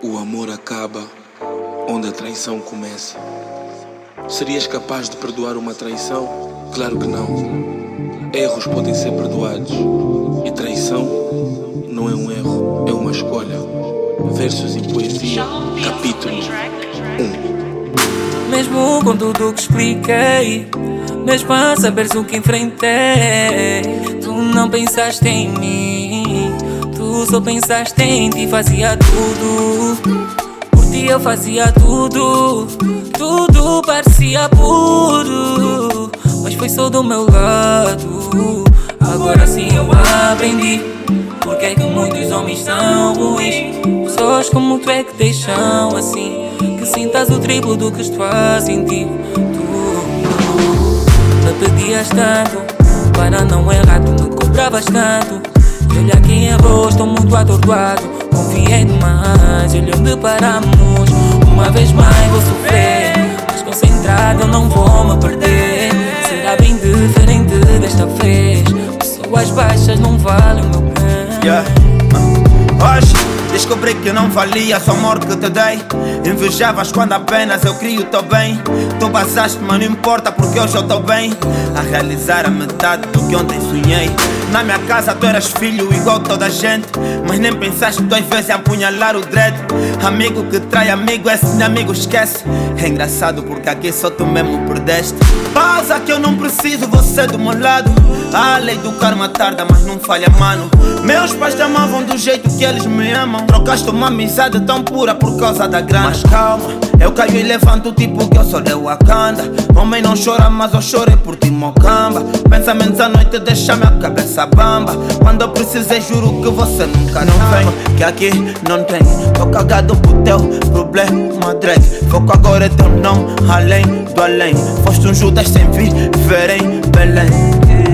O amor acaba onde a traição começa. Serias capaz de perdoar uma traição? Claro que não. Erros podem ser perdoados. E traição não é um erro, é uma escolha. Versos em poesia, capítulo 1. Mesmo com tudo que expliquei, mesmo a saberes o que enfrentei, tu não pensaste em mim, tu só pensaste em ti, fazia tudo. Por ti eu fazia tudo, tudo parecia puro, mas foi só do meu lado. Agora sim eu aprendi. Porque é que muitos homens são ruins? Pessoas como tu é que deixam assim. Que sintas o triplo do que estou a sentir. Tu, me pedias tanto para não errar, tu me cobravas tanto. E olha quem errou, estou muito atordoado. Confiei demais, olha onde paramos. Uma vez mais vou sofrer, mas concentrado eu não vou me perder. Será bem diferente desta vez. Pessoas baixas não valem o meu bem. Yeah. Hoje descobri que não valia só amor que te dei. Invejavas quando apenas eu crio teu bem. Tu basaste, mas não importa porque hoje eu estou bem. A realizar a metade do que ontem sonhei. Na minha casa tu eras filho igual toda a gente. Mas nem pensaste duas vezes em apunhalar o dread. Amigo que trai amigo, esse amigo esquece. É engraçado porque aqui só tu mesmo perdeste. Pausa que eu não preciso, você do meu lado. A lei do karma tarda, mas não falha, mano. Meus pais te amavam do jeito que eles me amam. Trocaste uma amizade tão pura por causa da grana. Mas calma, eu caio e levanto tipo que eu sou de Wakanda. Homem não chora, mas eu chorei por ti, mocamba. Pensamentos à noite deixa minha cabeça bamba. Quando eu precisei, juro que você nunca não vem. Que aqui não tem, tô cagado pro teu problema, Drake. Foco agora é teu não, além do além. Foste um Judas sem vie, ain't balance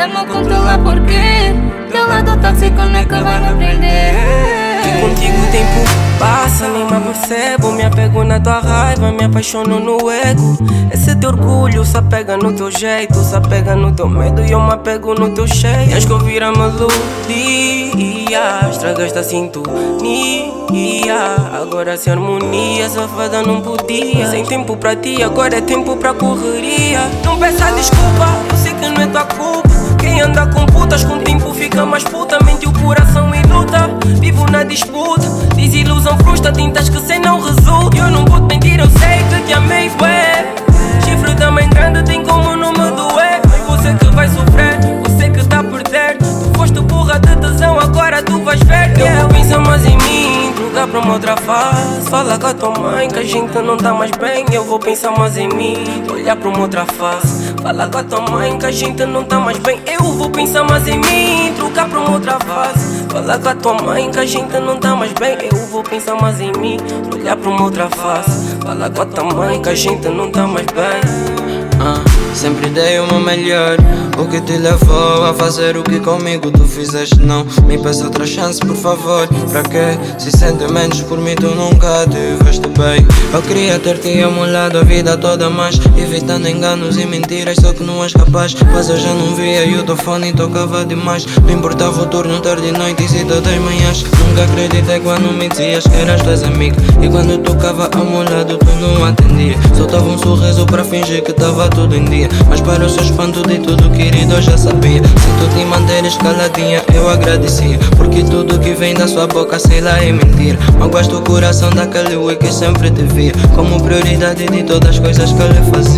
A controlar porque teu lado tóxico que vai me prender. E contigo o tempo passa, nem me percebo. Me apego na tua raiva, me apaixono no ego. Esse teu orgulho se apega no teu jeito, se apega no teu medo e eu me apego no teu cheio. Tens que ouvir a melodia, estragaste a sintonia. Agora sem harmonia, safada não podia. Sem tempo pra ti, agora é tempo pra correria. Não peça desculpa, eu sei que não é tua culpa. Anda com putas com tempo fica mais puta. Mente o coração e luta. Vivo na disputa. Desilusão frustra, tintas que sem não resulta. Pra uma outra face. Fala com a tua mãe que a gente não tá mais bem. Eu vou pensar mais em mim, olhar pra uma outra face. Fala com a tua mãe que a gente não tá mais bem. Eu vou pensar mais em mim, trocar pra uma outra face. Fala com a tua mãe que a gente não tá mais bem. Eu vou pensar mais em mim, olhar pra uma outra face. Fala com a tua mãe que a gente não tá mais bem. Ah, sempre dei o meu melhor. O que te levou a fazer o que comigo tu fizeste? Não me peça outra chance, por favor. Pra quê? Se sentimentos por mim tu nunca tiveste bem. Eu queria ter-te ao meu lado a vida toda, mas evitando enganos e mentiras, só que não és capaz. Mas eu já não via e o teu fone tocava demais. Não importava o turno, tarde noite e cita das manhãs. Nunca acreditei quando me dizias que eras tuas amigas. E quando tocava ao meu lado, tu não atendia. Soltava um sorriso para fingir que tava tudo em dia. Mas para o seu espanto de tudo, querido, eu já sabia. Se tu te manteres caladinha, eu agradecia. Porque tudo que vem da sua boca, sei lá, é mentira. Magoaste o coração daquele que sempre te via. Como prioridade de todas as coisas que ele fazia.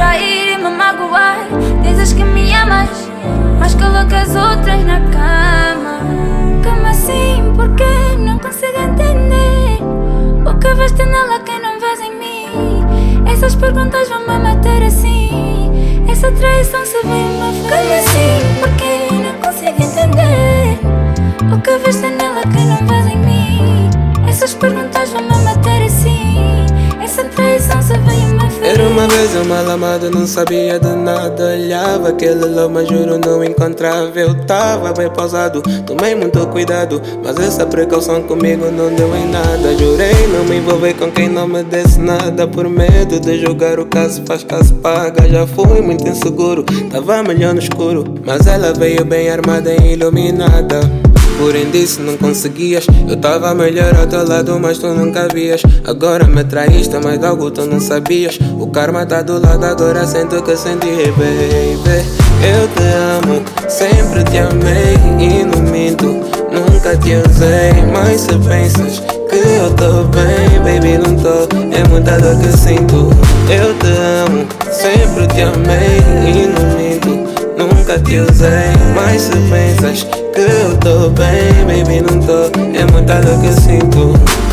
trair e me magoar. Dizes que me amas, mas colocas outras na cama. Como assim? porque Não consigo entender o que vês nela que não vês em mim. Essas perguntas vão me matar assim. Essa traição se vem uma vez. Como assim? Porquê? Não consigo entender o que vês nela que não vês em mim. Essas perguntas vão me matar essa traição se vem uma vez. Era uma vez não sabia de nada. Olhava aquele mas juro não encontrava. Eu tava bem pausado, tomei muito cuidado. Mas essa precaução comigo não deu em nada. Jurei não me envolver com quem não me desse nada. Por medo de jogar o caso, faz caso paga. Já fui muito inseguro, tava melhor no escuro. Mas ela veio bem armada e iluminada. Porém disse não conseguias. Eu tava melhor ao teu lado mas tu nunca vias. Agora me traíste mas algo tu não sabias. O karma tá do lado agora sinto o que senti baby. Eu te amo, sempre te amei e não minto Nunca te usei, mas se pensas que eu tô bem Baby não tô, é muita dor que sinto. Eu te amo, sempre te amei e não minto Nunca te usei, mas se pensas que eu tô bem, baby, não tô. É muita dor que sinto.